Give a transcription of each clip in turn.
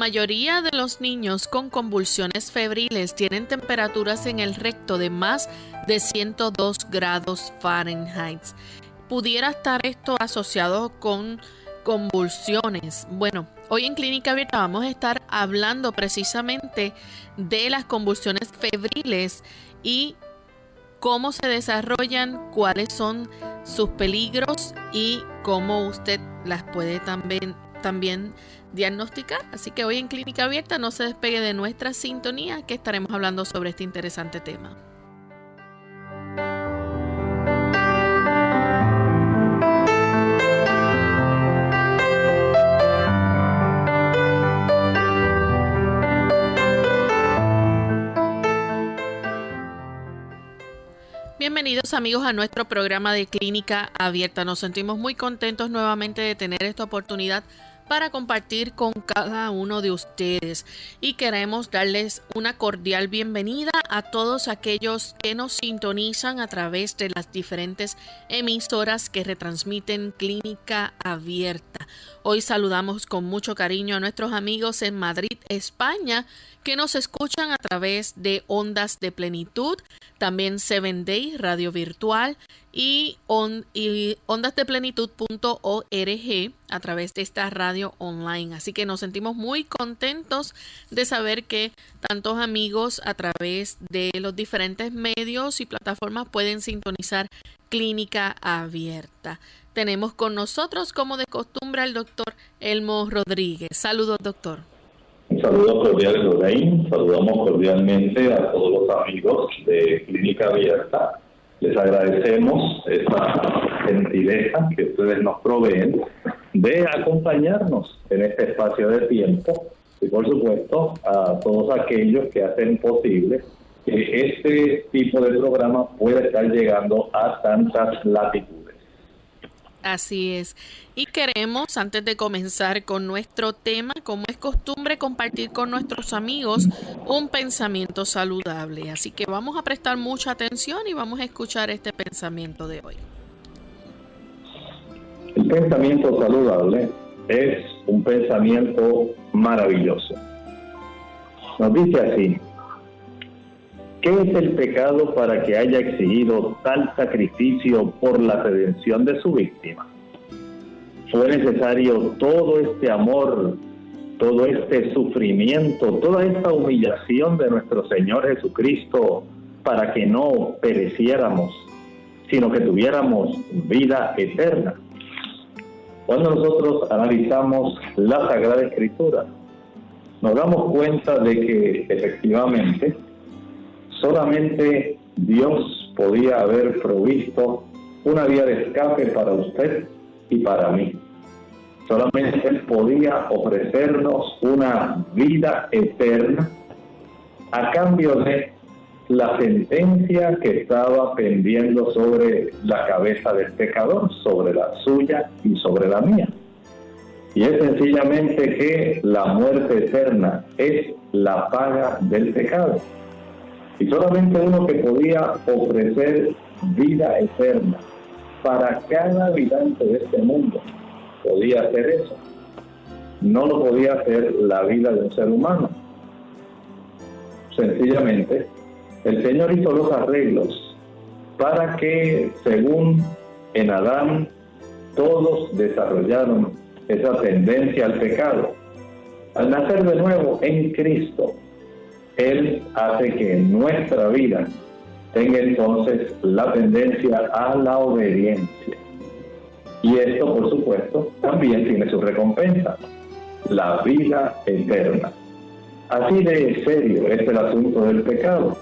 Mayoría de los niños con convulsiones febriles tienen temperaturas en el recto de más de 102 grados Fahrenheit. ¿Pudiera estar esto asociado con convulsiones? Bueno, hoy en Clínica Abierta vamos a estar hablando precisamente de las convulsiones febriles y cómo se desarrollan, cuáles son sus peligros y cómo usted las puede también, también diagnosticar. Así que hoy en Clínica Abierta no se despegue de nuestra sintonía que estaremos hablando sobre este interesante tema. Bienvenidos amigos a nuestro programa de Clínica Abierta. Nos sentimos muy contentos nuevamente de tener esta oportunidad para compartir con cada uno de ustedes y queremos darles una cordial bienvenida a todos aquellos que nos sintonizan a través de las diferentes emisoras que retransmiten Clínica Abierta. Hoy saludamos con mucho cariño a nuestros amigos en Madrid, España, que nos escuchan a través de Ondas de Plenitud, también Seven Day Radio Virtual y, on, y ondasdeplenitud.org a través de esta radio online. Así que nos sentimos muy contentos de saber que tantos amigos a través de los diferentes medios y plataformas pueden sintonizar Clínica Abierta. Tenemos con nosotros, como de costumbre, al doctor Elmo Rodríguez. Saludos, doctor. Un saludo cordial, Lorraine. Saludamos cordialmente a todos los amigos de Clínica Abierta. Les agradecemos esa gentileza que ustedes nos proveen de acompañarnos en este espacio de tiempo y, por supuesto, a todos aquellos que hacen posible que este tipo de programa pueda estar llegando a tantas latitudes. Así es. Y queremos, antes de comenzar con nuestro tema, como es costumbre, compartir con nuestros amigos un pensamiento saludable. Así que vamos a prestar mucha atención y vamos a escuchar este pensamiento de hoy. El pensamiento saludable es un pensamiento maravilloso. Nos dice así, ¿Qué es el pecado para que haya exigido tal sacrificio por la redención de su víctima? Fue necesario todo este amor, todo este sufrimiento, toda esta humillación de nuestro Señor Jesucristo para que no pereciéramos, sino que tuviéramos vida eterna. Cuando nosotros analizamos la Sagrada Escritura, nos damos cuenta de que efectivamente Solamente Dios podía haber provisto una vía de escape para usted y para mí. Solamente Él podía ofrecernos una vida eterna a cambio de la sentencia que estaba pendiendo sobre la cabeza del pecador, sobre la suya y sobre la mía. Y es sencillamente que la muerte eterna es la paga del pecado. Y solamente uno que podía ofrecer vida eterna para cada habitante de este mundo podía hacer eso. No lo podía hacer la vida de un ser humano. Sencillamente, el Señor hizo los arreglos para que, según en Adán todos desarrollaron esa tendencia al pecado. Al nacer de nuevo en Cristo, Él hace que nuestra vida tenga entonces la tendencia a la obediencia. Y esto, por supuesto, también tiene su recompensa, la vida eterna. Así de serio es el asunto del pecado.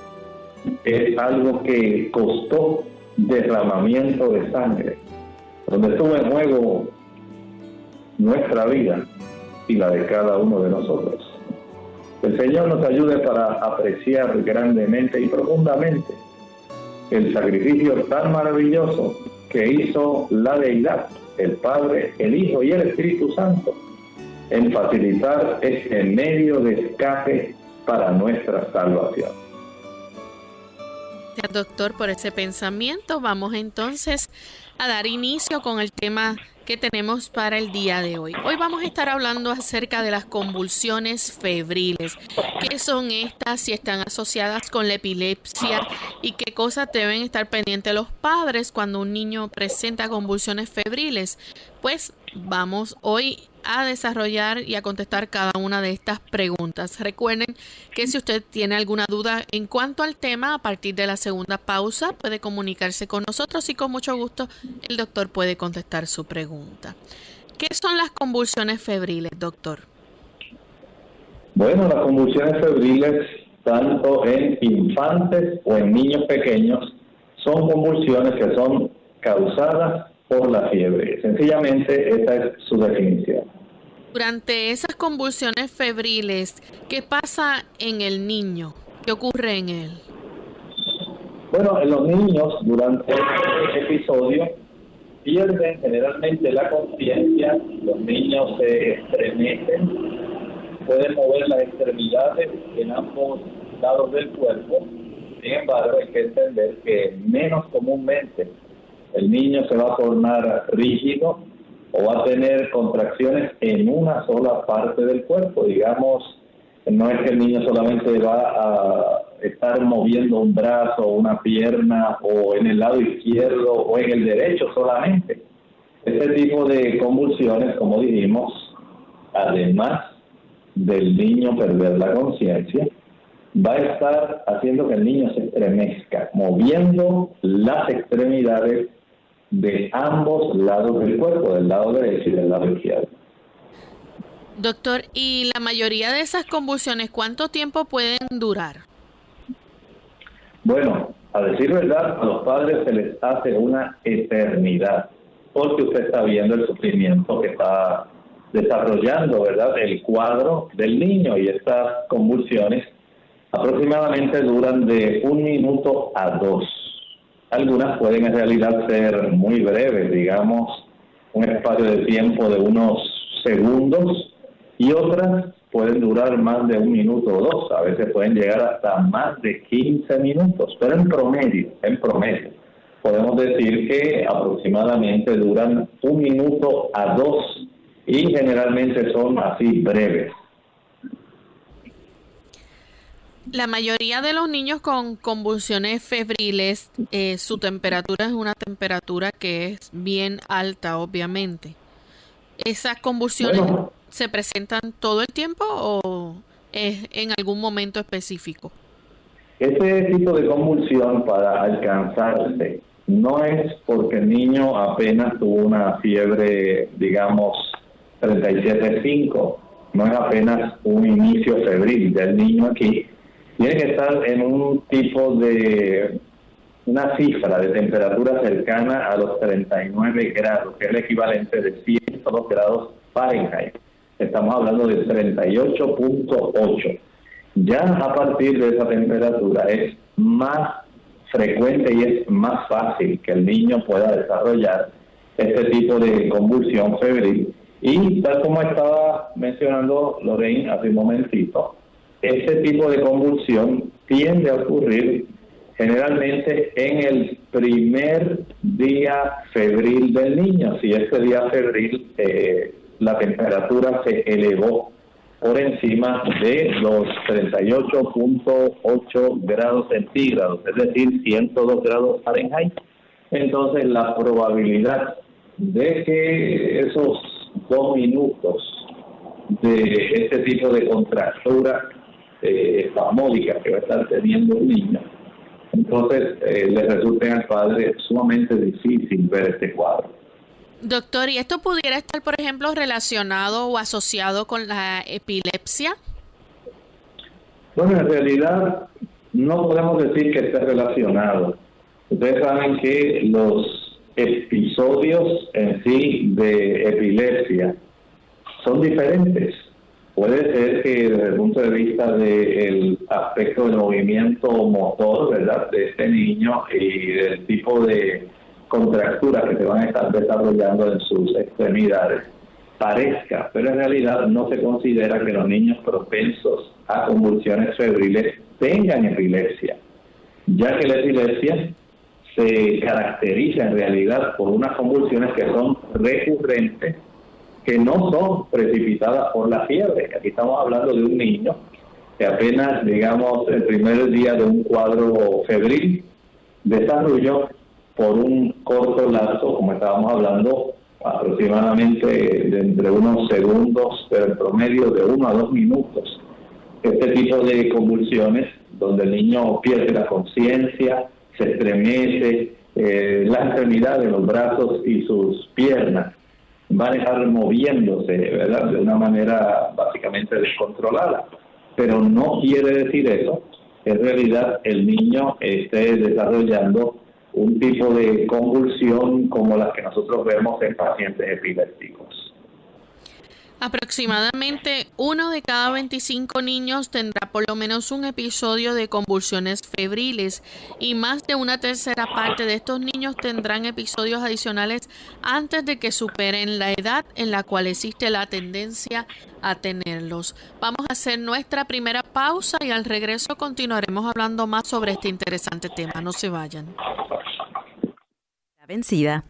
Es algo que costó derramamiento de sangre, donde estuvo en juego nuestra vida y la de cada uno de nosotros. El Señor nos ayude para apreciar grandemente y profundamente el sacrificio tan maravilloso que hizo la deidad, el Padre, el Hijo y el Espíritu Santo, en facilitar este medio de escape para nuestra salvación. Doctor, por ese pensamiento. Vamos entonces a dar inicio con el tema que tenemos para el día de hoy. Hoy vamos a estar hablando acerca de las convulsiones febriles. ¿Qué son estas? Si están asociadas con la epilepsia y qué cosas deben estar pendientes los padres cuando un niño presenta convulsiones febriles. Pues vamos hoy a desarrollar y a contestar cada una de estas preguntas. Recuerden que si usted tiene alguna duda en cuanto al tema, a partir de la segunda pausa puede comunicarse con nosotros y con mucho gusto el doctor puede contestar su pregunta. ¿Qué son las convulsiones febriles, doctor? Bueno, las convulsiones febriles, tanto en infantes o en niños pequeños, son convulsiones que son causadas por la fiebre. Sencillamente esa es su definición. Durante esas convulsiones febriles, ¿qué pasa en el niño? ¿Qué ocurre en él? Bueno, en los niños durante este episodio pierden generalmente la conciencia, los niños se estremecen, pueden mover las extremidades en ambos lados del cuerpo, sin embargo hay que entender que menos comúnmente el niño se va a tornar rígido o va a tener contracciones en una sola parte del cuerpo. Digamos, no es que el niño solamente va a estar moviendo un brazo una pierna o en el lado izquierdo o en el derecho solamente. Este tipo de convulsiones, como dijimos, además del niño perder la conciencia, va a estar haciendo que el niño se estremezca, moviendo las extremidades de ambos lados del cuerpo, del lado derecho y del lado izquierdo. Doctor, ¿y la mayoría de esas convulsiones cuánto tiempo pueden durar? Bueno, a decir verdad, a los padres se les hace una eternidad, porque usted está viendo el sufrimiento que está desarrollando, ¿verdad? El cuadro del niño y estas convulsiones aproximadamente duran de un minuto a dos algunas pueden en realidad ser muy breves, digamos, un espacio de tiempo de unos segundos, y otras pueden durar más de un minuto o dos, a veces pueden llegar hasta más de 15 minutos, pero en promedio, en promedio, podemos decir que aproximadamente duran un minuto a dos y generalmente son así breves. La mayoría de los niños con convulsiones febriles, eh, su temperatura es una temperatura que es bien alta, obviamente. ¿Esas convulsiones se presentan todo el tiempo o es en algún momento específico? Ese tipo de convulsión para alcanzarse no es porque el niño apenas tuvo una fiebre, digamos, 37.5, no es apenas un inicio febril del niño aquí, tiene que estar en un tipo de una cifra de temperatura cercana a los 39 grados, que es el equivalente de 102 grados Fahrenheit. Estamos hablando de 38.8. Ya a partir de esa temperatura es más frecuente y es más fácil que el niño pueda desarrollar este tipo de convulsión febril. Y tal como estaba mencionando Lorraine hace un momentito, ese tipo de convulsión tiende a ocurrir generalmente en el primer día febril del niño. Si ese día febril eh, la temperatura se elevó por encima de los 38.8 grados centígrados, es decir, 102 grados Fahrenheit, entonces la probabilidad de que esos dos minutos de este tipo de contractura eh, que va a estar teniendo un niño, entonces eh, le resulta al padre sumamente difícil ver este cuadro. Doctor, ¿y esto pudiera estar, por ejemplo, relacionado o asociado con la epilepsia? Bueno, en realidad no podemos decir que esté relacionado. Ustedes saben que los episodios en sí de epilepsia son diferentes. Puede ser que desde el punto de vista del aspecto del movimiento motor, ¿verdad?, de este niño y del tipo de contracturas que se van a estar desarrollando en sus extremidades, parezca, pero en realidad no se considera que los niños propensos a convulsiones febriles tengan epilepsia, ya que la epilepsia se caracteriza en realidad por unas convulsiones que son recurrentes que no son precipitadas por la fiebre. Aquí estamos hablando de un niño que apenas, digamos, el primer día de un cuadro febril desarrolló por un corto lapso, como estábamos hablando, aproximadamente de entre unos segundos, pero en promedio de uno a dos minutos, este tipo de convulsiones, donde el niño pierde la conciencia, se estremece, eh, la extremidad de los brazos y sus piernas van a estar moviéndose, ¿verdad? De una manera básicamente descontrolada. Pero no quiere decir eso, en realidad el niño esté desarrollando un tipo de convulsión como las que nosotros vemos en pacientes epilépticos. Aproximadamente uno de cada 25 niños tendrá por lo menos un episodio de convulsiones febriles y más de una tercera parte de estos niños tendrán episodios adicionales antes de que superen la edad en la cual existe la tendencia a tenerlos. Vamos a hacer nuestra primera pausa y al regreso continuaremos hablando más sobre este interesante tema. No se vayan vencida.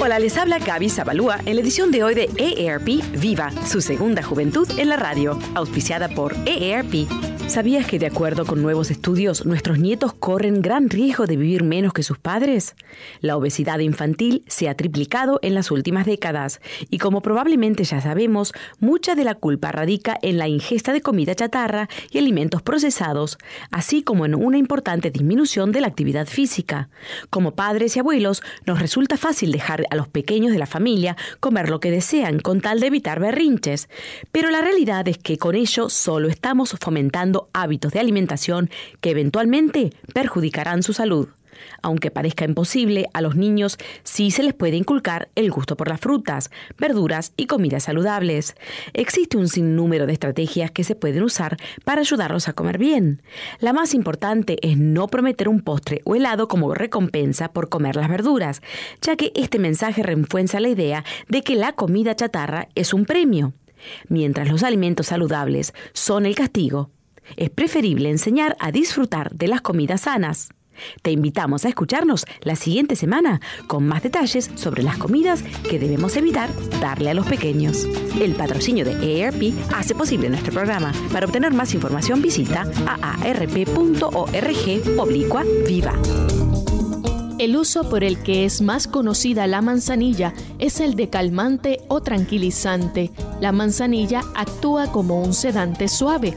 Hola, les habla Gaby Zabalúa en la edición de hoy de EARP Viva, su segunda juventud en la radio, auspiciada por EARP. ¿Sabías que de acuerdo con nuevos estudios, nuestros nietos corren gran riesgo de vivir menos que sus padres? La obesidad infantil se ha triplicado en las últimas décadas y como probablemente ya sabemos, mucha de la culpa radica en la ingesta de comida chatarra y alimentos procesados, así como en una importante disminución de la actividad física. Como padres y abuelos, nos resulta fácil dejar a los pequeños de la familia comer lo que desean con tal de evitar berrinches, pero la realidad es que con ello solo estamos fomentando hábitos de alimentación que eventualmente perjudicarán su salud. Aunque parezca imposible, a los niños sí se les puede inculcar el gusto por las frutas, verduras y comidas saludables. Existe un sinnúmero de estrategias que se pueden usar para ayudarlos a comer bien. La más importante es no prometer un postre o helado como recompensa por comer las verduras, ya que este mensaje refuerza la idea de que la comida chatarra es un premio. Mientras los alimentos saludables son el castigo, es preferible enseñar a disfrutar de las comidas sanas. Te invitamos a escucharnos la siguiente semana con más detalles sobre las comidas que debemos evitar darle a los pequeños. El patrocinio de EARP hace posible nuestro programa. Para obtener más información visita aarp.org oblicua viva. El uso por el que es más conocida la manzanilla es el de calmante o tranquilizante. La manzanilla actúa como un sedante suave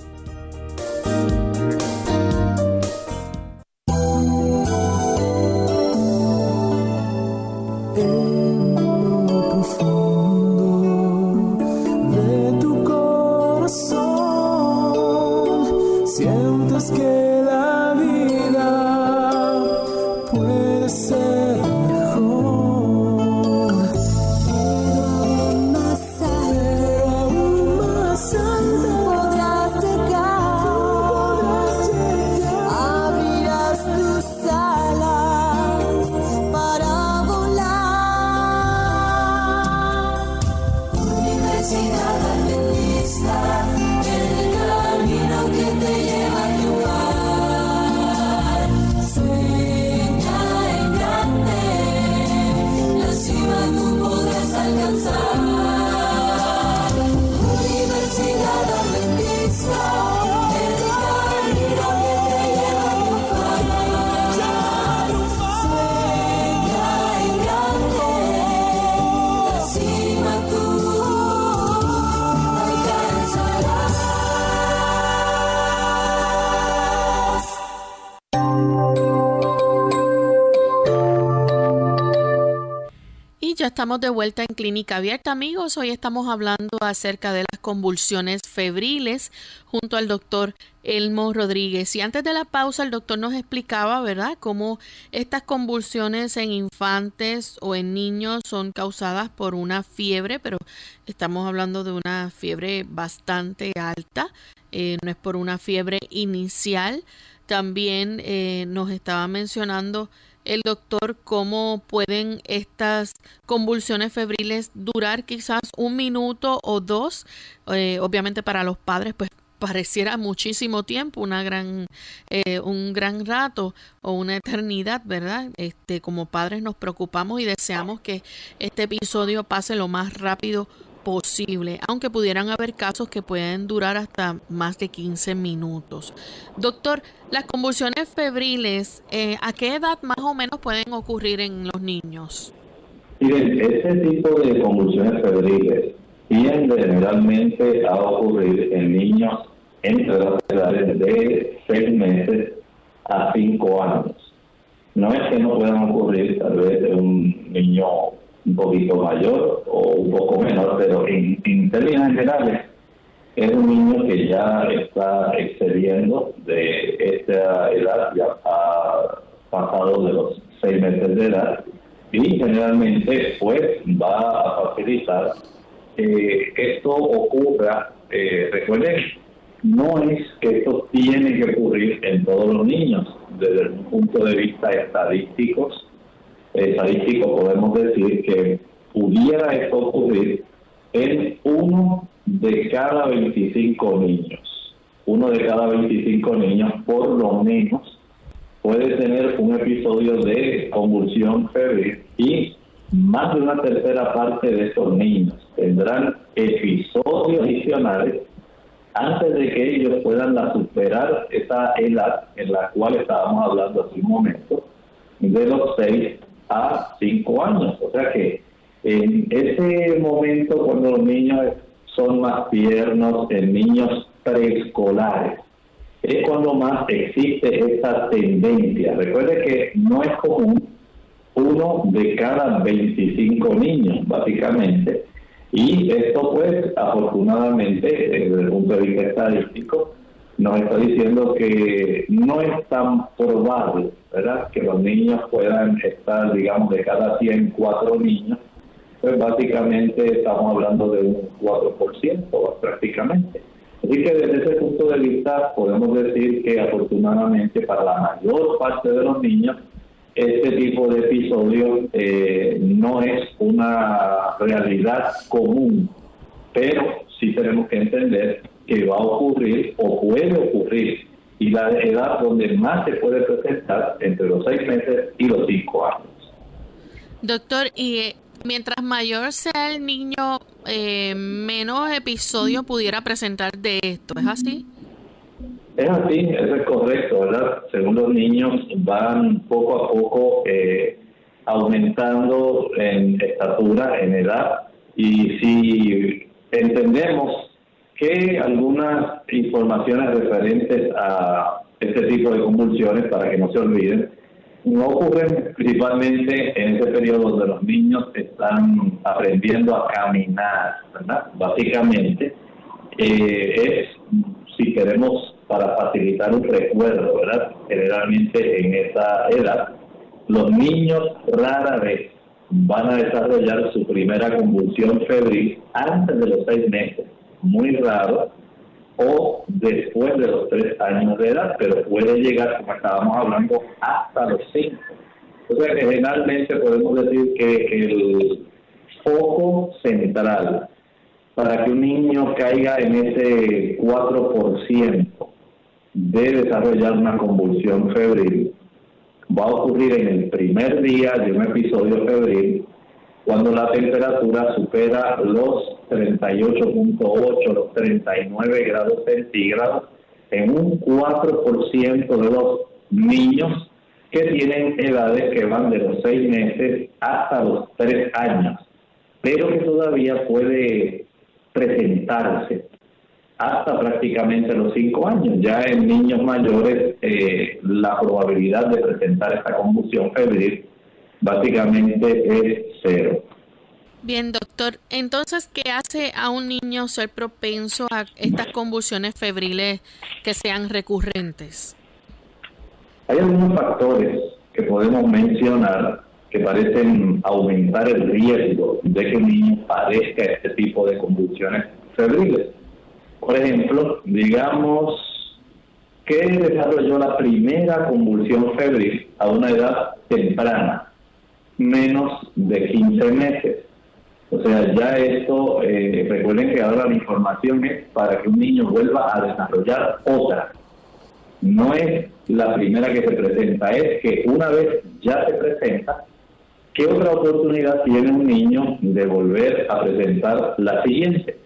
Música estamos de vuelta en Clínica Abierta, amigos. Hoy estamos hablando acerca de las convulsiones febriles junto al doctor Elmo Rodríguez. Y antes de la pausa, el doctor nos explicaba, ¿verdad?, cómo estas convulsiones en infantes o en niños son causadas por una fiebre, pero estamos hablando de una fiebre bastante alta, eh, no es por una fiebre inicial. También eh, nos estaba mencionando el doctor cómo pueden estas convulsiones febriles durar quizás un minuto o dos. Eh, obviamente para los padres pues pareciera muchísimo tiempo, una gran, eh, un gran rato o una eternidad, ¿verdad? Este, como padres nos preocupamos y deseamos que este episodio pase lo más rápido posible, aunque pudieran haber casos que pueden durar hasta más de 15 minutos. Doctor, las convulsiones febriles, eh, ¿a qué edad más o menos pueden ocurrir en los niños? Miren, este tipo de convulsiones febriles tiende generalmente a ocurrir en niños entre las edades de 6 meses a 5 años. No es que no puedan ocurrir tal vez en un niño un poquito mayor o un poco menor, pero en, términos generales es un niño que ya está excediendo de esta edad, ya ha pasado de los seis meses de edad y generalmente pues va a facilitar que esto ocurra. Eh, recuerden, no es que esto tiene que ocurrir en todos los niños, desde un punto de vista estadístico estadístico podemos decir que pudiera esto ocurrir en uno de cada 25 niños. Uno de cada 25 niños, por lo menos, puede tener un episodio de convulsión febril y más de una tercera parte de estos niños tendrán episodios adicionales antes de que ellos puedan superar esa edad en la cual estábamos hablando hace un momento, de los 6 a 5 años. O sea que en ese momento cuando los niños son más tiernos, en niños preescolares, es cuando más existe esta tendencia. Recuerde que no es común uno de cada 25 niños, básicamente. Y esto pues, afortunadamente, desde el punto de vista estadístico, nos está diciendo que no es tan probable, ¿verdad?, que los niños puedan estar, digamos, de cada 100, cuatro niños, pues básicamente estamos hablando de un 4% prácticamente. Así que desde ese punto de vista podemos decir que afortunadamente para la mayor parte de los niños este tipo de episodio eh, no es una realidad común, pero sí tenemos que entender que va a ocurrir o puede ocurrir y la edad donde más se puede presentar entre los seis meses y los cinco años. Doctor, y eh, mientras mayor sea el niño, eh, menos episodio pudiera presentar de esto, ¿es así? Es así, eso es correcto, ¿verdad? Según los niños van poco a poco eh, aumentando en estatura, en edad, y si entendemos que algunas informaciones referentes a este tipo de convulsiones, para que no se olviden, no ocurren principalmente en ese periodo donde los niños están aprendiendo a caminar, ¿verdad? Básicamente, eh, es, si queremos, para facilitar un recuerdo, ¿verdad? Generalmente en esa edad, los niños rara vez van a desarrollar su primera convulsión febril antes de los seis meses muy raro o después de los tres años de edad, pero puede llegar, como estábamos hablando, hasta los cinco. O generalmente podemos decir que el foco central para que un niño caiga en ese 4% de desarrollar una convulsión febril, va a ocurrir en el primer día de un episodio febril cuando la temperatura supera los 38.8, los 39 grados centígrados en un 4% de los niños que tienen edades que van de los 6 meses hasta los 3 años, pero que todavía puede presentarse hasta prácticamente los 5 años. Ya en niños mayores eh, la probabilidad de presentar esta convulsión febril básicamente es cero. Bien, doctor. Entonces, ¿qué hace a un niño ser propenso a estas convulsiones febriles que sean recurrentes? Hay algunos factores que podemos mencionar que parecen aumentar el riesgo de que un niño padezca este tipo de convulsiones febriles. Por ejemplo, digamos que desarrolló la primera convulsión febril a una edad temprana, menos de 15 meses. O sea, ya esto, eh, recuerden que ahora la información es para que un niño vuelva a desarrollar otra. No es la primera que se presenta, es que una vez ya se presenta, ¿qué otra oportunidad tiene un niño de volver a presentar la siguiente?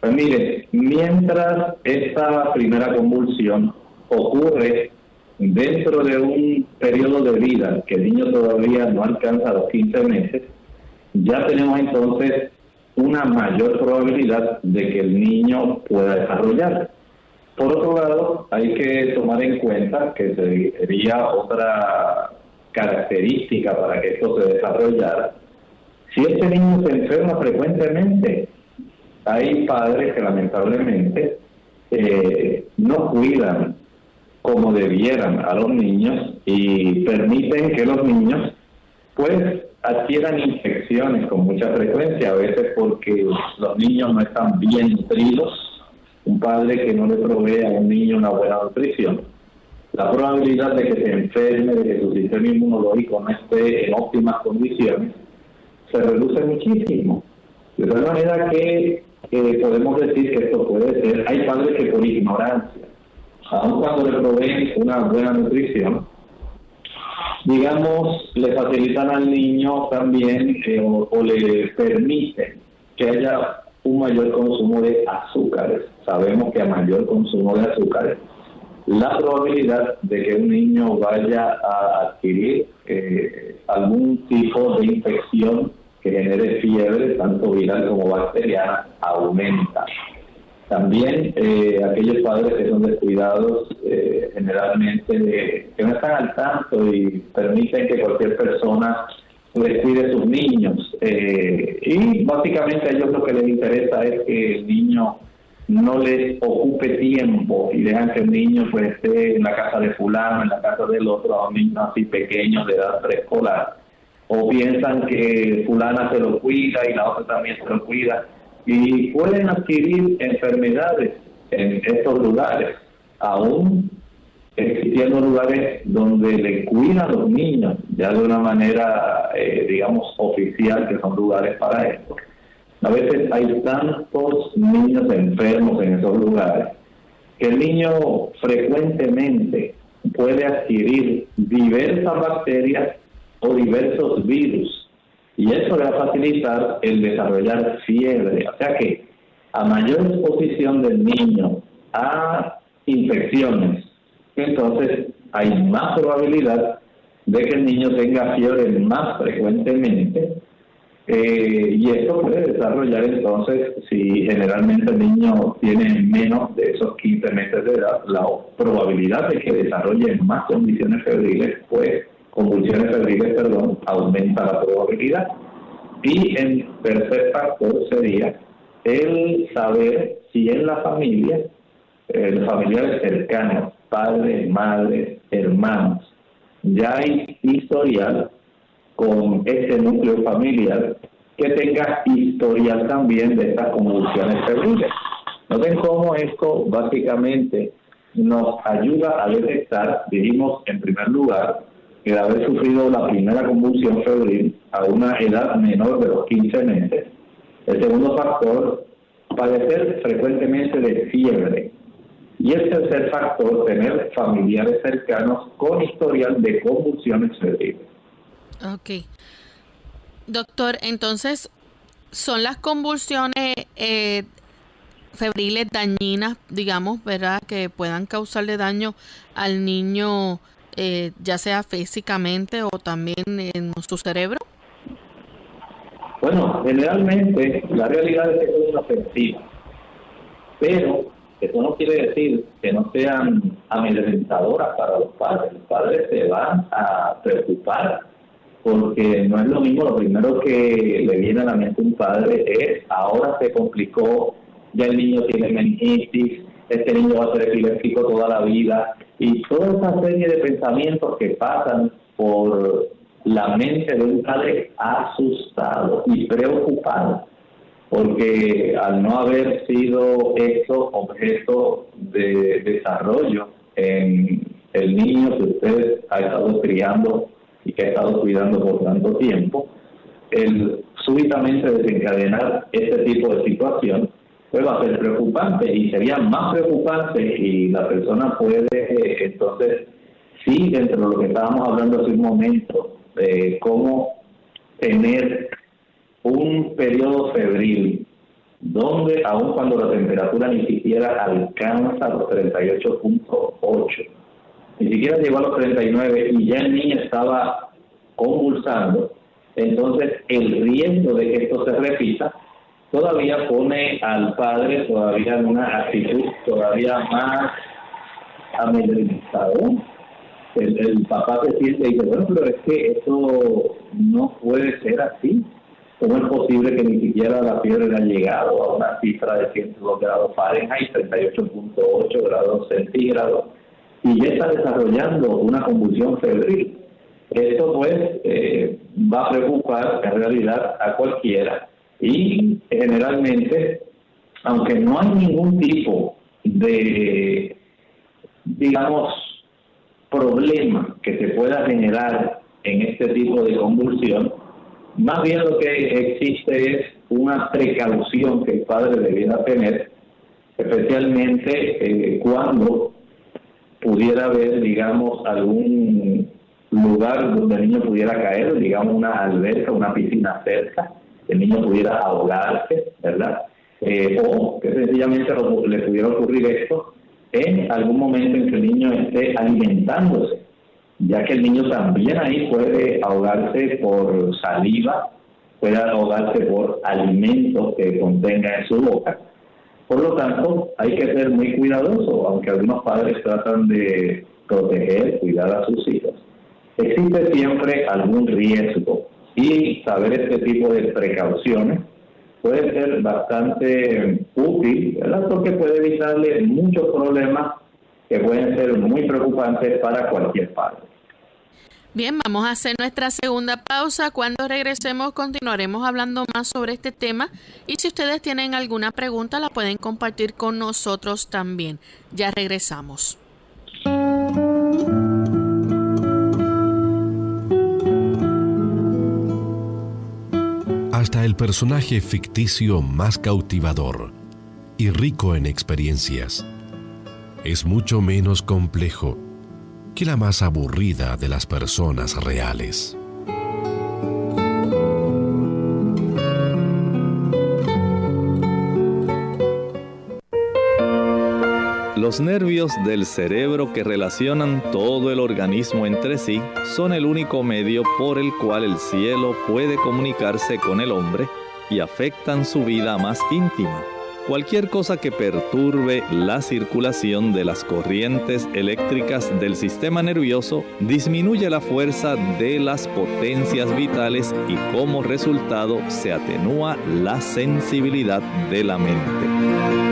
Pues miren, mientras esta primera convulsión ocurre dentro de un periodo de vida que el niño todavía no alcanza los 15 meses, ya tenemos entonces una mayor probabilidad de que el niño pueda desarrollar. Por otro lado, hay que tomar en cuenta que sería otra característica para que esto se desarrollara. Si este niño se enferma frecuentemente, hay padres que lamentablemente eh, no cuidan como debieran a los niños y permiten que los niños pues adquieran infecciones con mucha frecuencia, a veces porque los niños no están bien nutridos, un padre que no le provee a un niño una buena nutrición, la probabilidad de que se enferme, de que su sistema inmunológico no esté en óptimas condiciones, se reduce muchísimo. De tal manera que podemos decir que esto puede ser, hay padres que por ignorancia, aun cuando le proveen una buena nutrición, digamos, le facilitan al niño también eh, o, le permiten que haya un mayor consumo de azúcares. Sabemos que a mayor consumo de azúcares, la probabilidad de que un niño vaya a adquirir eh, algún tipo de infección que genere fiebre, tanto viral como bacteriana, aumenta. También eh, aquellos padres que son descuidados eh, generalmente, que no están al tanto y permiten que cualquier persona descuide a sus niños. Eh, y básicamente a ellos lo que les interesa es que el niño no les ocupe tiempo y dejan que el niño pues esté en la casa de fulano, en la casa del otro, a un niño así pequeño de edad preescolar o piensan que fulana se lo cuida y la otra también se lo cuida y pueden adquirir enfermedades en estos lugares, aún existiendo lugares donde le cuidan los niños, ya de una manera, eh, digamos, oficial, que son lugares para esto. A veces hay tantos niños enfermos en esos lugares que el niño frecuentemente puede adquirir diversas bacterias o diversos virus. Y eso le va a facilitar el desarrollar fiebre. O sea que a mayor exposición del niño a infecciones, entonces hay más probabilidad de que el niño tenga fiebre más frecuentemente. Eh, y esto puede desarrollar entonces, si generalmente el niño tiene menos de esos 15 meses de edad, la probabilidad de que desarrolle más condiciones febriles, pues convulsiones febriles, perdón, aumenta la probabilidad. Y el tercer factor sería el saber si en la familia, los familiares cercanos, padres, madres, hermanos, ya hay historial con ese núcleo familiar que tenga historial también de estas convulsiones febriles. Noten cómo esto básicamente nos ayuda a detectar, dijimos en primer lugar, de haber sufrido la primera convulsión febril a una edad menor de los 15 meses. El segundo factor, padecer frecuentemente de fiebre. Y el tercer factor, tener familiares cercanos con historial de convulsiones febriles. Ok. Doctor, entonces, ¿son las convulsiones eh, febriles dañinas, digamos, ¿verdad? Que puedan causarle daño al niño, eh, ya sea físicamente o también en su cerebro? Bueno, generalmente la realidad es que son ofensivas, pero eso no quiere decir que no sean amedrentadoras para los padres. Los padres se van a preocupar porque no es lo mismo, lo primero que le viene a la mente un padre es, ahora se complicó, ya el niño tiene meningitis, este niño va a ser epiléptico toda la vida, y toda esa serie de pensamientos que pasan por la mente de un padre asustado y preocupado, porque al no haber sido esto objeto de desarrollo en el niño que usted ha estado criando y que ha estado cuidando por tanto tiempo, el súbitamente desencadenar este tipo de situación pues va a ser preocupante y sería más preocupante y la persona puede entonces sí dentro de lo que estábamos hablando hace un momento de cómo tener un periodo febril donde aun cuando la temperatura ni siquiera alcanza los 38.8 ni siquiera llegó a los 39 y ya el niño estaba convulsando, entonces el riesgo de que esto se repita todavía pone al padre todavía en una actitud todavía más amedrentado. El, el papá se siente y dice, bueno, pero es que eso no puede ser así. ¿Cómo es posible que ni siquiera la fiebre haya llegado a una cifra de 102 grados Fahrenheit, 38.8 grados centígrados? y ya está desarrollando una convulsión febril. Esto pues eh, va a preocupar en realidad a cualquiera y generalmente, aunque no hay ningún tipo de, digamos, problema que se pueda generar en este tipo de convulsión, más bien lo que existe es una precaución que el padre debiera tener, especialmente eh, cuando pudiera haber, digamos, algún lugar donde el niño pudiera caer, digamos una alberca, una piscina cerca, el niño pudiera ahogarse, ¿verdad? Eh, o que sencillamente le pudiera ocurrir esto en algún momento en que el niño esté alimentándose, ya que el niño también ahí puede ahogarse por saliva, puede ahogarse por alimentos que contenga en su boca por lo tanto, hay que ser muy cuidadoso, aunque algunos padres tratan de proteger, cuidar a sus hijos. Existe siempre algún riesgo y saber este tipo de precauciones puede ser bastante útil, ¿verdad? Porque puede evitarle muchos problemas que pueden ser muy preocupantes para cualquier padre. Bien, vamos a hacer nuestra segunda pausa. Cuando regresemos continuaremos hablando más sobre este tema y si ustedes tienen alguna pregunta la pueden compartir con nosotros también. Ya regresamos. Hasta el personaje ficticio más cautivador y rico en experiencias es mucho menos complejo que la más aburrida de las personas reales. Los nervios del cerebro que relacionan todo el organismo entre sí son el único medio por el cual el cielo puede comunicarse con el hombre y afectan su vida más íntima. Cualquier cosa que perturbe la circulación de las corrientes eléctricas del sistema nervioso disminuye la fuerza de las potencias vitales y como resultado se atenúa la sensibilidad de la mente.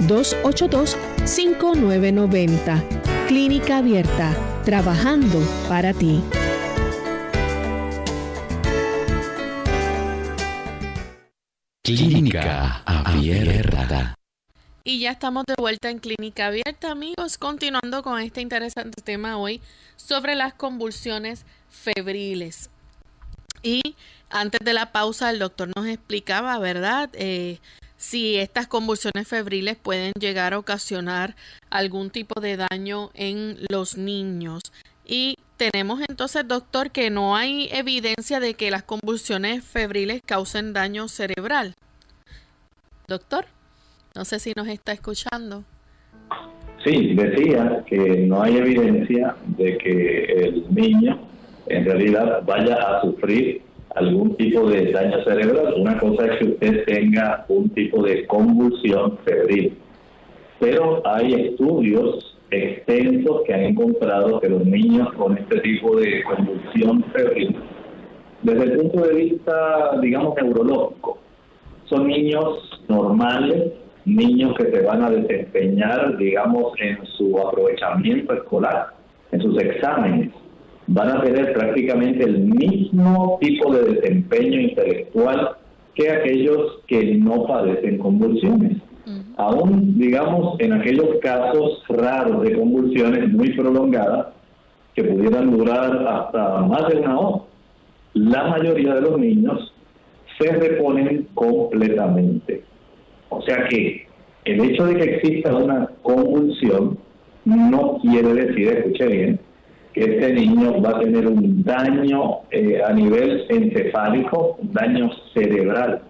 787-282-5990. Clínica Abierta, trabajando para ti. Clínica Abierta. Y ya estamos de vuelta en Clínica Abierta, amigos, continuando con este interesante tema hoy sobre las convulsiones febriles. Y antes de la pausa, el doctor nos explicaba, ¿verdad? Eh, si estas convulsiones febriles pueden llegar a ocasionar algún tipo de daño en los niños. Y tenemos entonces, doctor, que no hay evidencia de que las convulsiones febriles causen daño cerebral. Doctor, no sé si nos está escuchando. Sí, decía que no hay evidencia de que el niño en realidad vaya a sufrir algún tipo de daño cerebral. Una cosa es que usted tenga un tipo de convulsión febril, pero hay estudios extensos que han encontrado que los niños con este tipo de convulsión febril, desde el punto de vista, digamos, neurológico, son niños normales, niños que se van a desempeñar, digamos, en su aprovechamiento escolar, en sus exámenes van a tener prácticamente el mismo tipo de desempeño intelectual que aquellos que no padecen convulsiones. Aún, digamos, en aquellos casos raros de convulsiones muy prolongadas, que pudieran durar hasta más de una hora, la mayoría de los niños se reponen completamente. O sea que el hecho de que exista una convulsión no quiere decir, escuche bien, este niño va a tener un daño eh, a nivel encefálico, un daño cerebral.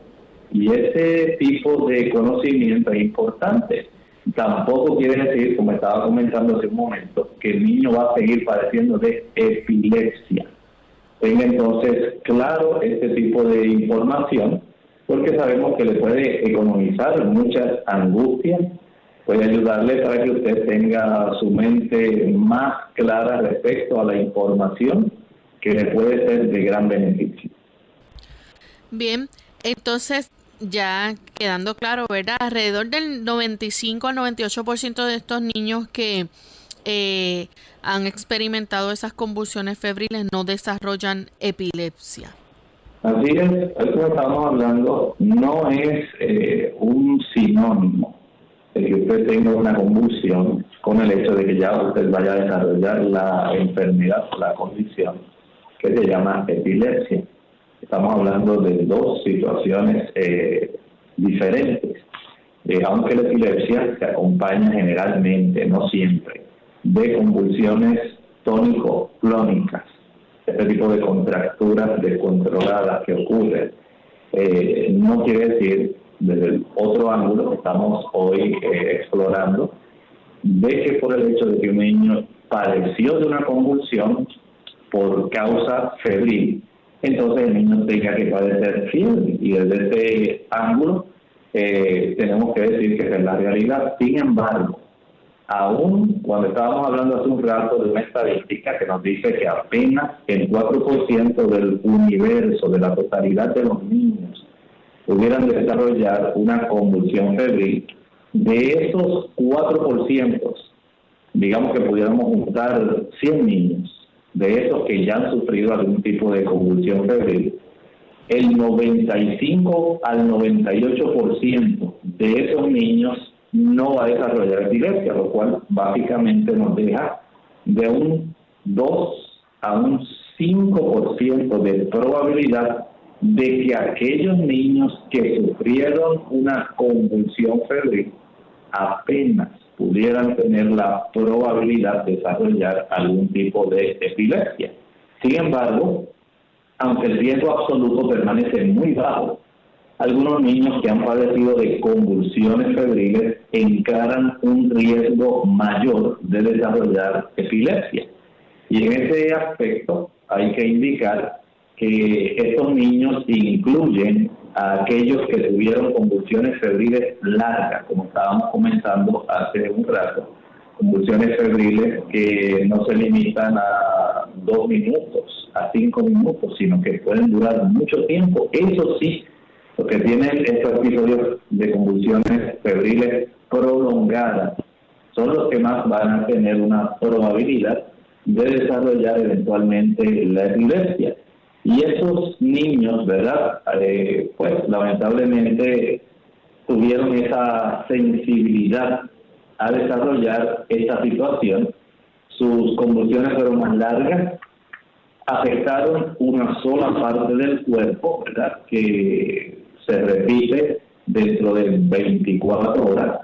Y ese tipo de conocimiento es importante. Tampoco quiere decir, como estaba comentando hace un momento, que el niño va a seguir padeciendo de epilepsia. Tenga entonces claro este tipo de información, porque sabemos que le puede economizar muchas angustias puede ayudarle para que usted tenga su mente más clara respecto a la información que le puede ser de gran beneficio. Bien, entonces ya quedando claro, ¿verdad? Alrededor del 95 al 98% de estos niños que eh, han experimentado esas convulsiones febriles no desarrollan epilepsia. Así es, esto que estamos hablando no es eh, un sinónimo que usted tenga una convulsión con el hecho de que ya usted vaya a desarrollar la enfermedad, la condición que se llama epilepsia. Estamos hablando de dos situaciones eh, diferentes, eh, aunque la epilepsia se acompaña generalmente, no siempre, de convulsiones tónico-clónicas, este tipo de contracturas descontroladas que ocurren. Eh, no quiere decir desde el otro ángulo que estamos hoy eh, explorando, de que por el hecho de que un niño padeció de una convulsión por causa febril, entonces el niño tenga que padecer fiebre. Y desde este ángulo eh, tenemos que decir que es la realidad. Sin embargo, aún cuando estábamos hablando hace un rato de una estadística que nos dice que apenas el 4% del universo, de la totalidad de los niños pudieran desarrollar una convulsión febril, de esos 4%, digamos que pudiéramos juntar 100 niños, de esos que ya han sufrido algún tipo de convulsión febril, el 95 al 98% de esos niños no va a desarrollar epilepsia, lo cual básicamente nos deja de un 2 a un 5% de probabilidad de que aquellos niños que sufrieron una convulsión febril apenas pudieran tener la probabilidad de desarrollar algún tipo de epilepsia. Sin embargo, aunque el riesgo absoluto permanece muy bajo, algunos niños que han padecido de convulsiones febriles encaran un riesgo mayor de desarrollar epilepsia. Y en ese aspecto hay que indicar que estos niños incluyen a aquellos que tuvieron convulsiones febriles largas, como estábamos comentando hace un rato, convulsiones febriles que no se limitan a dos minutos, a cinco minutos, sino que pueden durar mucho tiempo. Eso sí, los que tienen estos episodios de convulsiones febriles prolongadas son los que más van a tener una probabilidad de desarrollar eventualmente la epilepsia. Y esos niños, ¿verdad? Eh, pues lamentablemente tuvieron esa sensibilidad a desarrollar esta situación. Sus convulsiones fueron más largas, afectaron una sola parte del cuerpo, ¿verdad? Que se repite dentro de 24 horas.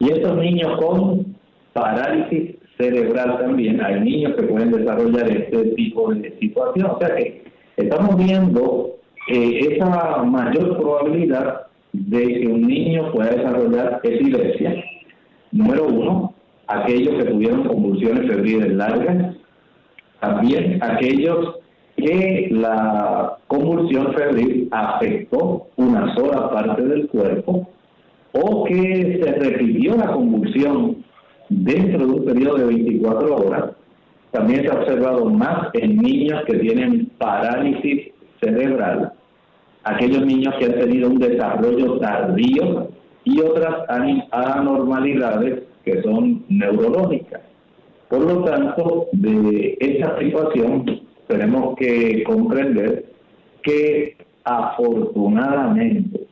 Y estos niños con parálisis cerebral también, hay niños que pueden desarrollar este tipo de situación. O sea que estamos viendo eh, esa mayor probabilidad de que un niño pueda desarrollar epilepsia. Número uno, aquellos que tuvieron convulsiones febriles largas, también aquellos que la convulsión febril afectó una sola parte del cuerpo o que se repitió la convulsión dentro de un periodo de 24 horas. También se ha observado más en niños que tienen parálisis cerebral, aquellos niños que han tenido un desarrollo tardío y otras anormalidades que son neurológicas. Por lo tanto, de esta situación tenemos que comprender que afortunadamente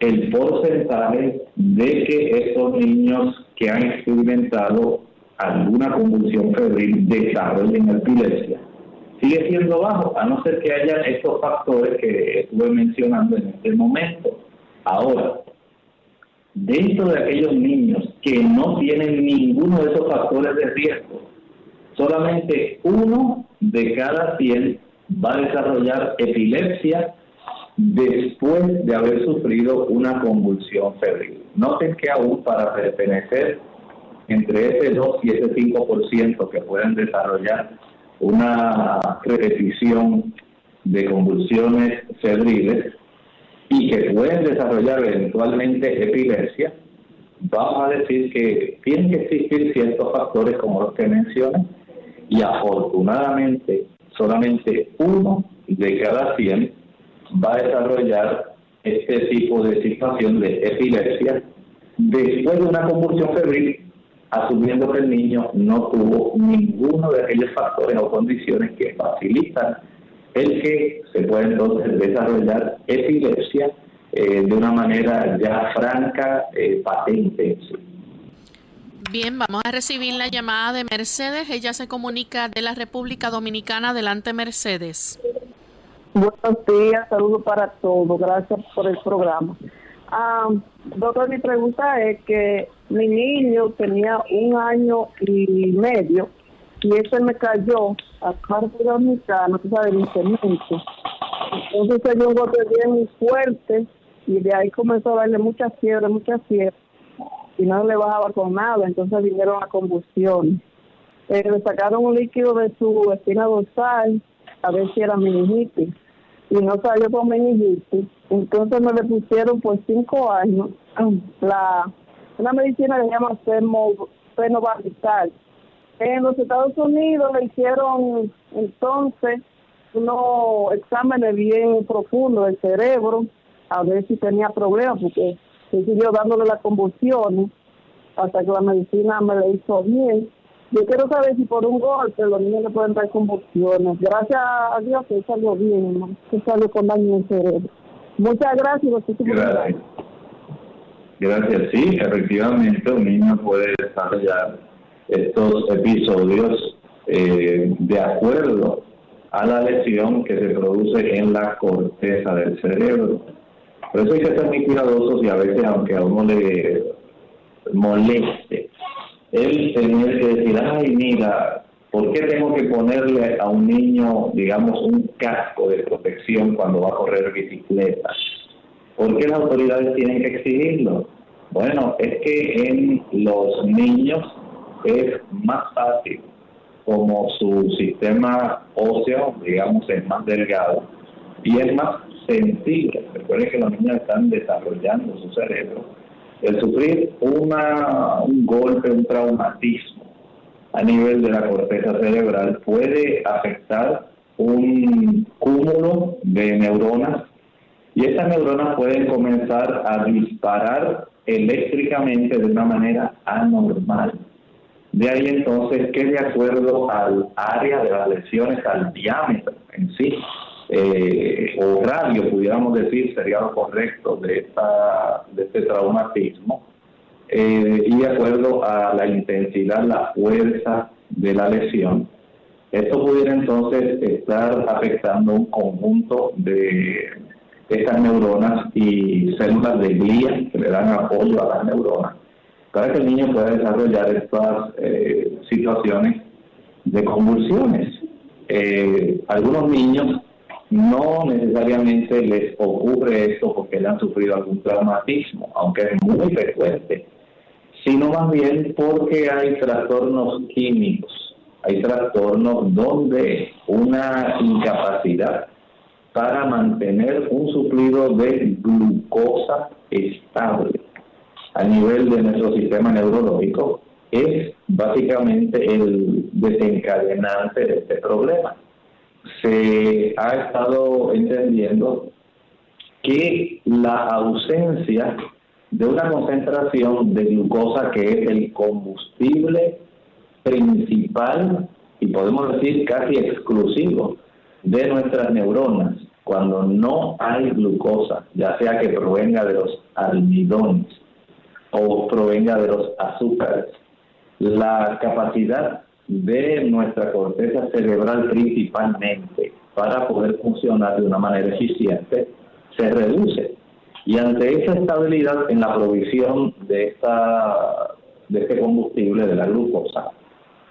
el porcentaje de que estos niños que han experimentado alguna convulsión febril desarrollen epilepsia sigue siendo bajo, a no ser que haya estos factores que estuve mencionando en este momento. Ahora, dentro de aquellos niños que no tienen ninguno de esos factores de riesgo, solamente uno de cada 100 va a desarrollar epilepsia después de haber sufrido una convulsión febril. Noten que aún para pertenecer entre ese 2 y ese 5% que pueden desarrollar una repetición de convulsiones febriles y que pueden desarrollar eventualmente epilepsia, vamos a decir que tienen que existir ciertos factores como los que mencioné y afortunadamente solamente uno de cada 100 va a desarrollar este tipo de situación de epilepsia después de una convulsión febril, asumiendo que el niño no tuvo ninguno de aquellos factores o condiciones que facilitan el que se pueda entonces desarrollar epilepsia eh, de una manera ya franca, eh, patente. Bien, vamos a recibir la llamada de Mercedes. Ella se comunica de la República Dominicana. Adelante, Mercedes. Buenos días, saludos para todos. Gracias por el programa. Ah, doctor, mi pregunta es que mi niño tenía un año y medio y ese me cayó a parte de mitad, no se sabe, cemento. Entonces se dio un golpe bien fuerte y de ahí comenzó a darle mucha fiebre, mucha fiebre y no le bajaba con nada, entonces vinieron a combustión. Eh, le sacaron un líquido de su espina dorsal a ver si era meningitis y no salió con meningitis. Entonces me le pusieron por cinco años la una medicina que se llama fenobarbital. En los Estados Unidos le hicieron entonces unos exámenes bien profundos del cerebro a ver si tenía problemas porque siguió dándole las convulsiones hasta que la medicina me la hizo bien yo quiero saber si por un golpe los niños le pueden dar convulsiones. Gracias a Dios que salió bien, que salió con daño en el cerebro. Muchas gracias. Gracias. Gracias. Sí, efectivamente un niño puede desarrollar estos episodios eh, de acuerdo a la lesión que se produce en la corteza del cerebro. Por eso hay que ser muy cuidadosos y a veces, aunque a uno le moleste él tenía que decir, ay, mira, ¿por qué tengo que ponerle a un niño, digamos, un casco de protección cuando va a correr bicicleta? ¿Por qué las autoridades tienen que exigirlo? Bueno, es que en los niños es más fácil, como su sistema óseo, digamos, es más delgado y es más sensible. Recuerden que los niños están desarrollando su cerebro. El sufrir una, un golpe, un traumatismo a nivel de la corteza cerebral puede afectar un cúmulo de neuronas y esas neuronas pueden comenzar a disparar eléctricamente de una manera anormal. De ahí entonces que de acuerdo al área de las lesiones, al diámetro en sí, eh, o radio, pudiéramos decir, sería lo correcto de, esta, de este traumatismo, eh, y de acuerdo a la intensidad, la fuerza de la lesión, esto pudiera entonces estar afectando un conjunto de estas neuronas y células de glía que le dan apoyo a las neuronas para que el niño pueda desarrollar estas eh, situaciones de convulsiones. Eh, algunos niños no necesariamente les ocurre esto porque le han sufrido algún traumatismo, aunque es muy frecuente, sino más bien porque hay trastornos químicos, hay trastornos donde una incapacidad para mantener un suplido de glucosa estable a nivel de nuestro sistema neurológico es básicamente el desencadenante de este problema. Se ha estado entendiendo que la ausencia de una concentración de glucosa que es el combustible principal y podemos decir casi exclusivo de nuestras neuronas cuando no hay glucosa, ya sea que provenga de los almidones o provenga de los azúcares. La capacidad de nuestra corteza cerebral principalmente para poder funcionar de una manera eficiente se reduce. Y ante esa estabilidad en la provisión de, esta, de este combustible, de la glucosa,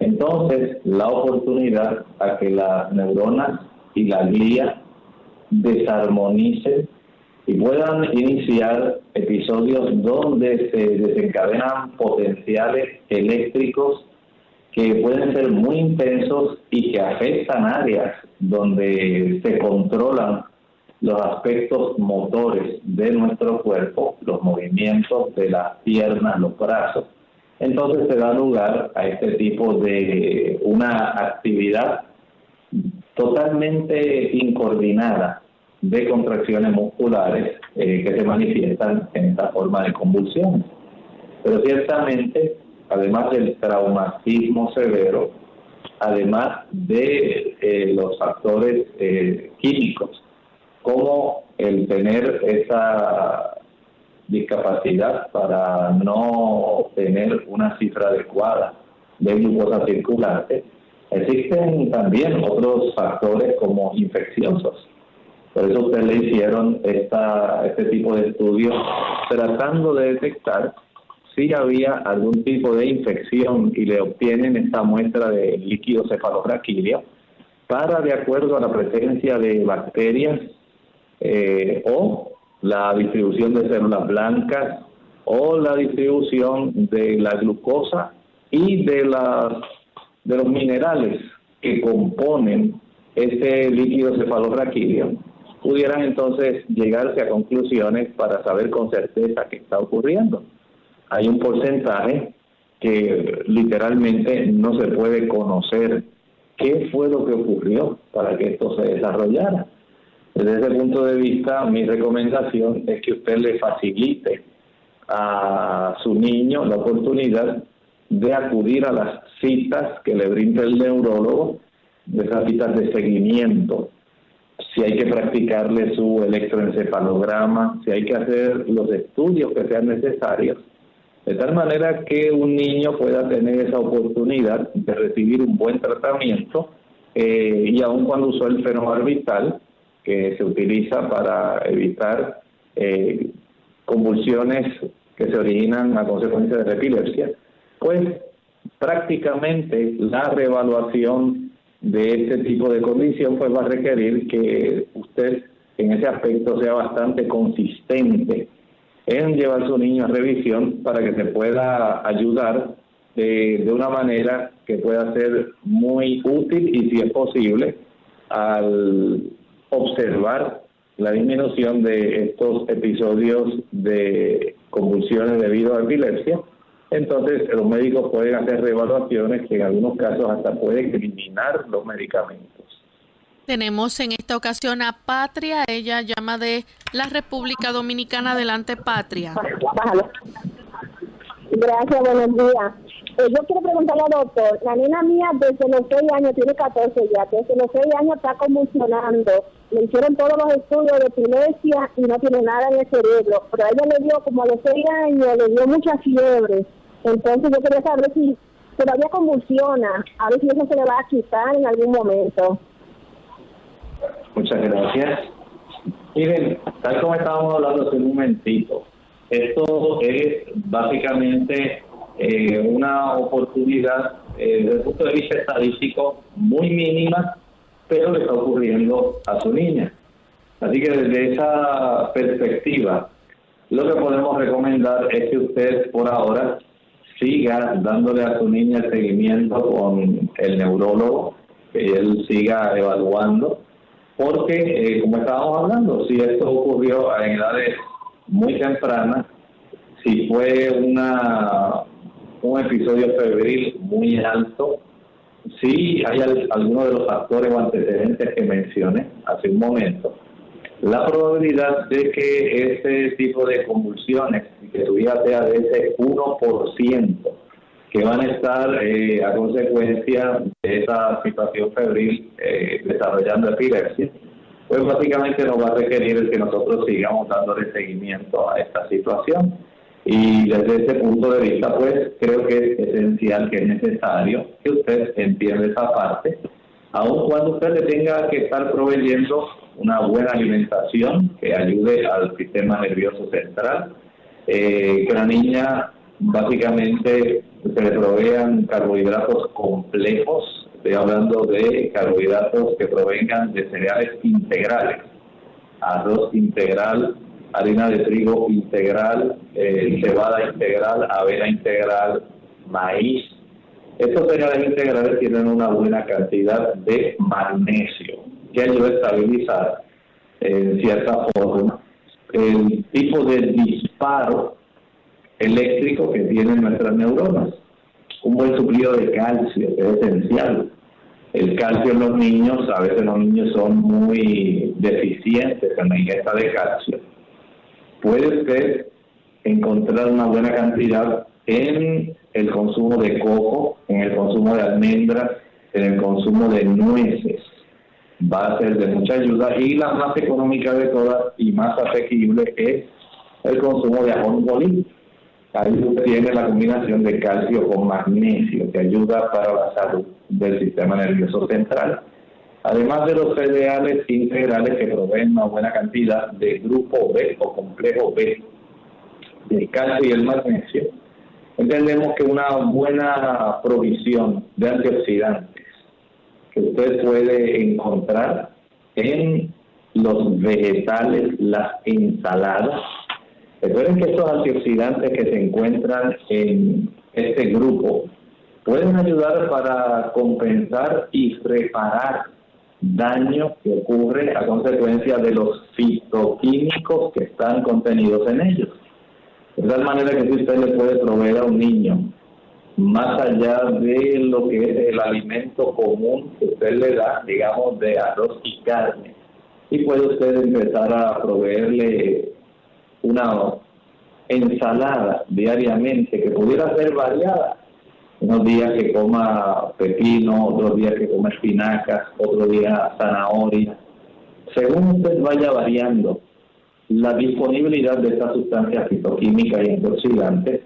entonces la oportunidad a que las neuronas y la glía desarmonicen y puedan iniciar episodios donde se desencadenan potenciales eléctricos que pueden ser muy intensos y que afectan áreas donde se controlan los aspectos motores de nuestro cuerpo, los movimientos de las piernas, los brazos. Entonces se da lugar a este tipo de una actividad totalmente incoordinada de contracciones musculares eh, que se manifiestan en esta forma de convulsiones. Pero ciertamente, además del traumatismo severo, además de eh, los factores eh, químicos, como el tener esa discapacidad para no tener una cifra adecuada de glucosa circulante, existen también otros factores como infecciosos. Por eso ustedes le hicieron esta, este tipo de estudios tratando de detectar si había algún tipo de infección y le obtienen esta muestra de líquido cefalorraquídeo para, de acuerdo a la presencia de bacterias eh, o la distribución de células blancas o la distribución de la glucosa y de, los minerales que componen ese líquido cefalorraquídeo pudieran entonces llegarse a conclusiones para saber con certeza qué está ocurriendo. Hay un porcentaje que literalmente no se puede conocer qué fue lo que ocurrió para que esto se desarrollara. Desde ese punto de vista, mi recomendación es que usted le facilite a su niño la oportunidad de acudir a las citas que le brinda el neurólogo, de esas citas de seguimiento si hay que practicarle su electroencefalograma, si hay que hacer los estudios que sean necesarios, de tal manera que un niño pueda tener esa oportunidad de recibir un buen tratamiento eh, y aun cuando usó el fenobarbital, que se utiliza para evitar eh, convulsiones que se originan a consecuencia de la epilepsia, pues prácticamente la reevaluación de este tipo de condición, pues va a requerir que usted en ese aspecto sea bastante consistente en llevar a su niño a revisión para que se pueda ayudar de, de una manera que pueda ser muy útil y si es posible al observar la disminución de estos episodios de convulsiones debido a epilepsia, entonces los médicos pueden hacer reevaluaciones que en algunos casos hasta pueden eliminar los medicamentos. Tenemos en esta ocasión a Patria, ella llama de la República Dominicana. Adelante, Patria. Gracias, buenos días. Eh, yo quiero preguntarle al doctor, la nena mía desde los 6 años, tiene 14 ya, desde los 6 años está convulsionando, le hicieron todos los estudios de epilepsia y no tiene nada en el cerebro, pero a ella le dio como a los 6 años, le dio mucha fiebre, entonces yo quería saber si todavía convulsiona, a ver si eso se le va a quitar en algún momento. Muchas gracias. Miren, tal como estábamos hablando hace un momentito, esto es básicamente eh, una oportunidad eh, desde el punto de vista estadístico muy mínima, pero le está ocurriendo a su niña. Así que desde esa perspectiva, lo que podemos recomendar es que usted por ahora siga dándole a su niña el seguimiento con el neurólogo, que él siga evaluando porque, eh, como estábamos hablando, si esto ocurrió en edades muy tempranas, si fue una un episodio febril muy alto, si hay algunos de los factores o antecedentes que mencioné hace un momento, la probabilidad de que ese tipo de convulsiones, que su vida sea de ese 1%, que van a estar eh, a consecuencia de esa situación febril eh, desarrollando epilepsia, pues básicamente nos va a requerir el que nosotros sigamos dándole seguimiento a esta situación. Y desde ese punto de vista, pues creo que es esencial, que es necesario que usted entienda esa parte, aun cuando usted le tenga que estar proveyendo una buena alimentación que ayude al sistema nervioso central, eh, que la niña básicamente se le provean carbohidratos complejos, estoy hablando de carbohidratos que provengan de cereales integrales, arroz integral, harina de trigo integral, eh, cebada integral, avena integral, maíz. Estos cereales integrales tienen una buena cantidad de magnesio que ayuda a estabilizar en cierta forma el tipo de disparo eléctrico que tienen nuestras neuronas. Un buen suplido de calcio es esencial. El calcio en los niños, a veces los niños son muy deficientes en la ingesta de calcio. Puede usted encontrar una buena cantidad en el consumo de coco, en el consumo de almendras, en el consumo de nueces. Va a ser de mucha ayuda y la más económica de todas y más asequible es el consumo de ajonjolí tiene la combinación de calcio con magnesio que ayuda para la salud del sistema nervioso central. Además de los cereales integrales que proveen una buena cantidad de grupo B o complejo B, del calcio y el magnesio, entendemos que una buena provisión de antioxidantes que usted puede encontrar en los vegetales, las ensaladas, Recuerden que estos antioxidantes que se encuentran en este grupo pueden ayudar para compensar y reparar daño que ocurre a consecuencia de los fitoquímicos que están contenidos en ellos. De tal manera que si usted le puede proveer a un niño, más allá de lo que es el alimento común que usted le da, digamos, de arroz y carne, y puede usted empezar a proveerle una ensalada diariamente que pudiera ser variada. Unos días que coma pepino, otros días que coma espinacas, otro día zanahoria. Según usted vaya variando la disponibilidad de estas sustancias fitoquímicas y antioxidantes,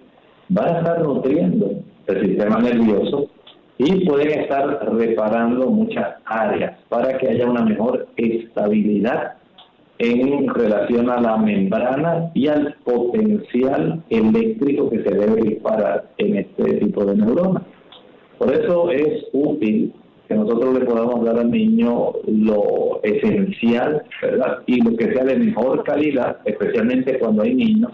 va a estar nutriendo el sistema nervioso y pueden estar reparando muchas áreas para que haya una mejor estabilidad en relación a la membrana y al potencial eléctrico que se debe disparar en este tipo de neuronas. Por eso es útil que nosotros le podamos dar al niño lo esencial, ¿verdad? Y lo que sea de mejor calidad, especialmente cuando hay niños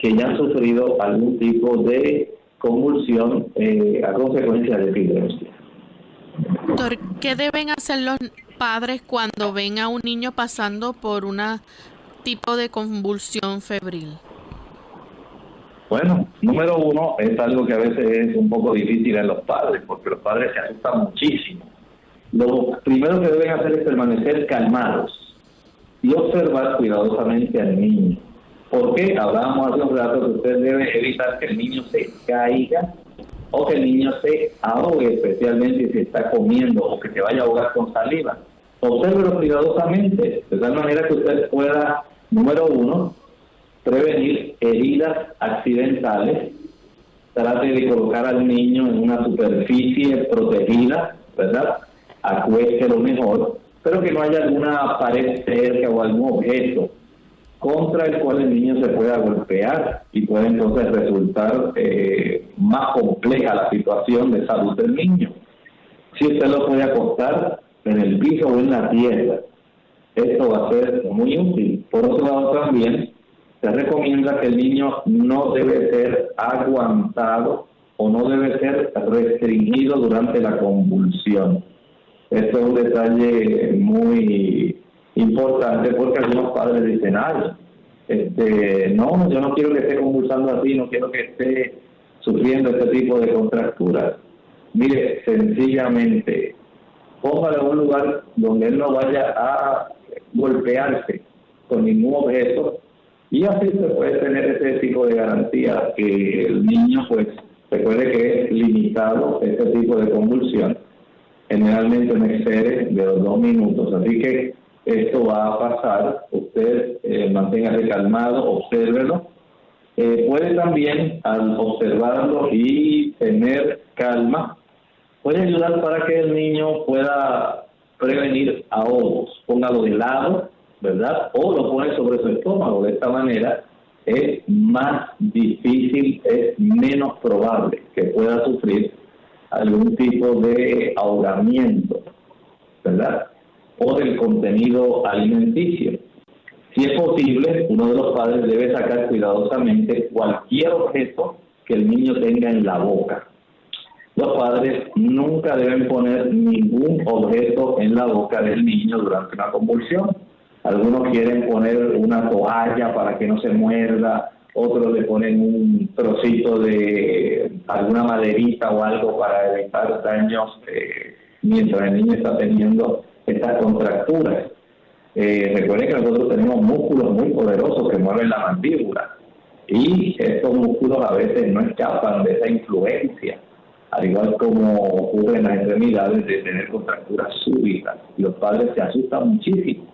que ya han sufrido algún tipo de convulsión eh, a consecuencia de epilepsia. Doctor, ¿qué deben hacer los padres cuando ven a un niño pasando por un tipo de convulsión febril? Bueno, número uno es algo que a veces es un poco difícil en los padres, porque los padres se asustan muchísimo. Lo primero que deben hacer es permanecer calmados y observar cuidadosamente al niño. Porque hablábamos hace un rato que usted debe evitar que el niño se caiga o que el niño se ahogue, especialmente si está comiendo o que se vaya a ahogar con saliva. Obsérvelo cuidadosamente, de tal manera que usted pueda, número uno, prevenir heridas accidentales. Trate de colocar al niño en una superficie protegida, ¿verdad? Acueste lo mejor, pero que no haya alguna pared cerca o algún objeto contra el cual el niño se pueda golpear y puede entonces resultar eh, más compleja la situación de salud del niño. Si usted lo puede acostar en el piso o en la tierra, esto va a ser muy útil. Por otro lado también, se recomienda que el niño no debe ser aguantado o no debe ser restringido durante la convulsión. Esto es un detalle muy importante porque algunos padres dicen, ay, este, no, yo no quiero que esté convulsando así, no quiero que esté sufriendo este tipo de contracturas. Mire, sencillamente, póngalo en un lugar donde él no vaya a golpearse con ningún objeto y así se puede tener ese tipo de garantía que el niño pues recuerde que es limitado este tipo de convulsión generalmente no excede de los dos minutos así que esto va a pasar usted eh, manténgase calmado obsérvelo eh, puede también al observarlo y tener calma puede ayudar para que el niño pueda prevenir ahogos póngalo de lado ¿verdad? O lo pone sobre su estómago. De esta manera es más difícil, es menos probable que pueda sufrir algún tipo de ahogamiento, ¿verdad? O del contenido alimenticio. Si es posible, uno de los padres debe sacar cuidadosamente cualquier objeto que el niño tenga en la boca. Los padres nunca deben poner ningún objeto en la boca del niño durante una convulsión algunos quieren poner una toalla para que no se muerda, otros le ponen un trocito de alguna maderita o algo para evitar daños eh, mientras el niño está teniendo estas contracturas. Eh, recuerden que nosotros tenemos músculos muy poderosos que mueven la mandíbula y estos músculos a veces no escapan de esa influencia, al igual como ocurre en las extremidades de tener contracturas súbitas. Los padres se asustan muchísimo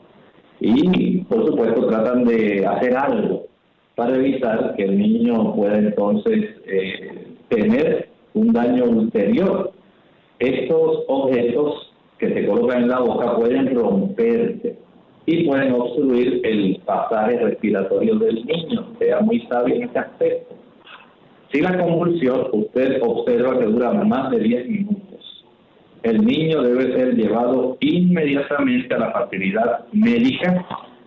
y por supuesto tratan de hacer algo para evitar que el niño pueda entonces eh, tener un daño ulterior. Estos objetos que se colocan en la boca pueden romperse y pueden obstruir el pasaje respiratorio del niño. Sea muy sabio en este aspecto. Si la convulsión usted observa que dura más de 10 minutos, el niño debe ser llevado inmediatamente a la facilidad médica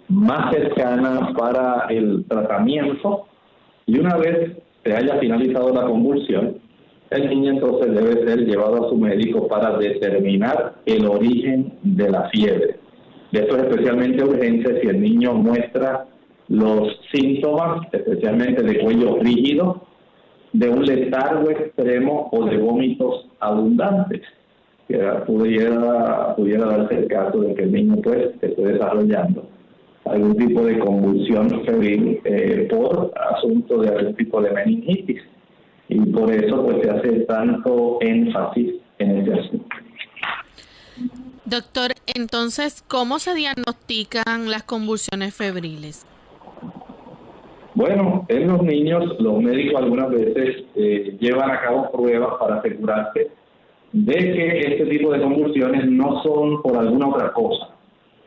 más cercana para el tratamiento y una vez se haya finalizado la convulsión, el niño entonces debe ser llevado a su médico para determinar el origen de la fiebre. Esto es especialmente urgente si el niño muestra los síntomas, especialmente de cuello rígido, de un letargo extremo o de vómitos abundantes que pudiera, pudiera darse el caso de que el niño pues esté desarrollando algún tipo de convulsión febril eh, por asunto de algún tipo de meningitis. Y por eso pues se hace tanto énfasis en ese asunto. Doctor, entonces, ¿cómo se diagnostican las convulsiones febriles? Bueno, en los niños los médicos algunas veces eh, llevan a cabo pruebas para asegurarse de que este tipo de convulsiones no son por alguna otra cosa,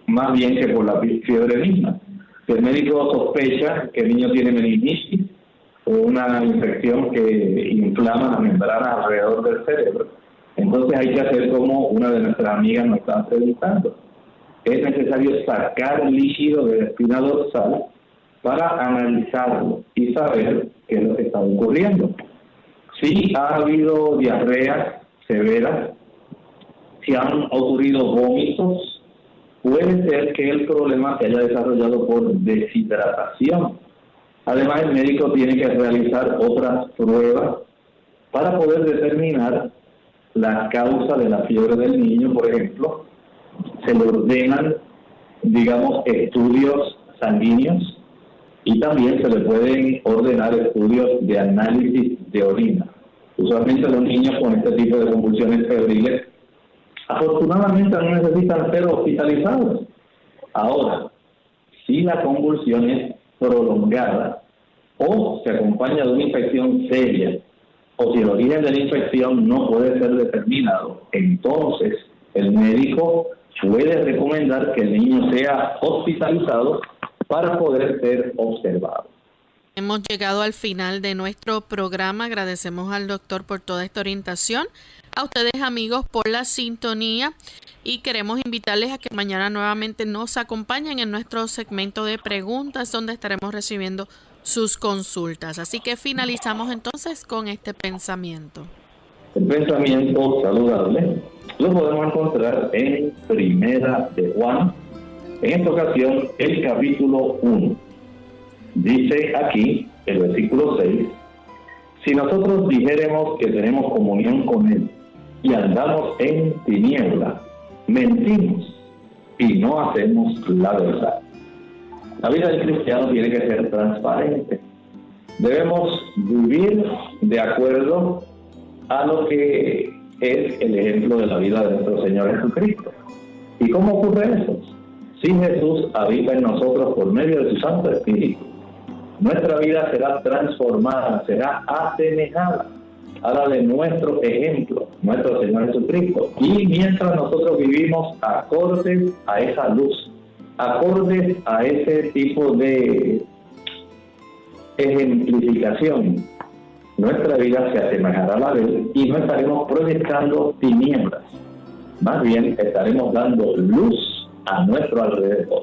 más bien que por la fiebre misma. Si el médico sospecha que el niño tiene meningitis una infección que inflama las membranas alrededor del cerebro, entonces hay que hacer como una de nuestras amigas nos está preguntando. Es necesario sacar el líquido de la espina dorsal para analizarlo y saber qué es lo que está ocurriendo. Si ha habido diarreas severas, si han ocurrido vómitos, puede ser que el problema se haya desarrollado por deshidratación. Además, el médico tiene que realizar otras pruebas para poder determinar la causa de la fiebre del niño, por ejemplo. Se le ordenan, digamos, estudios sanguíneos y también se le pueden ordenar estudios de análisis de orina. Usualmente los niños con este tipo de convulsiones febriles afortunadamente no necesitan ser hospitalizados. Ahora, si la convulsión es prolongada o se acompaña de una infección seria o si el origen de la infección no puede ser determinado, entonces el médico puede recomendar que el niño sea hospitalizado para poder ser observado. Hemos llegado al final de nuestro programa. Agradecemos al doctor por toda esta orientación, a ustedes amigos por la sintonía y queremos invitarles a que mañana nuevamente nos acompañen en nuestro segmento de preguntas donde estaremos recibiendo sus consultas. Así que finalizamos entonces con este pensamiento. El pensamiento saludable lo podemos encontrar en Primera de Juan en esta ocasión, el capítulo 1. Dice aquí, el versículo 6, si nosotros dijéremos que tenemos comunión con Él y andamos en tiniebla, mentimos y no hacemos la verdad. La vida del cristiano tiene que ser transparente. Debemos vivir de acuerdo a lo que es el ejemplo de la vida de nuestro Señor Jesucristo. ¿Y cómo ocurre eso? Si Jesús habita en nosotros por medio de su Santo Espíritu, nuestra vida será transformada, será asemejada a la de nuestro ejemplo, nuestro Señor Jesucristo. Y mientras nosotros vivimos acordes a esa luz, acordes a ese tipo de ejemplificación, nuestra vida se asemejará a la de y no estaremos proyectando tinieblas. Más bien estaremos dando luz a nuestro alrededor.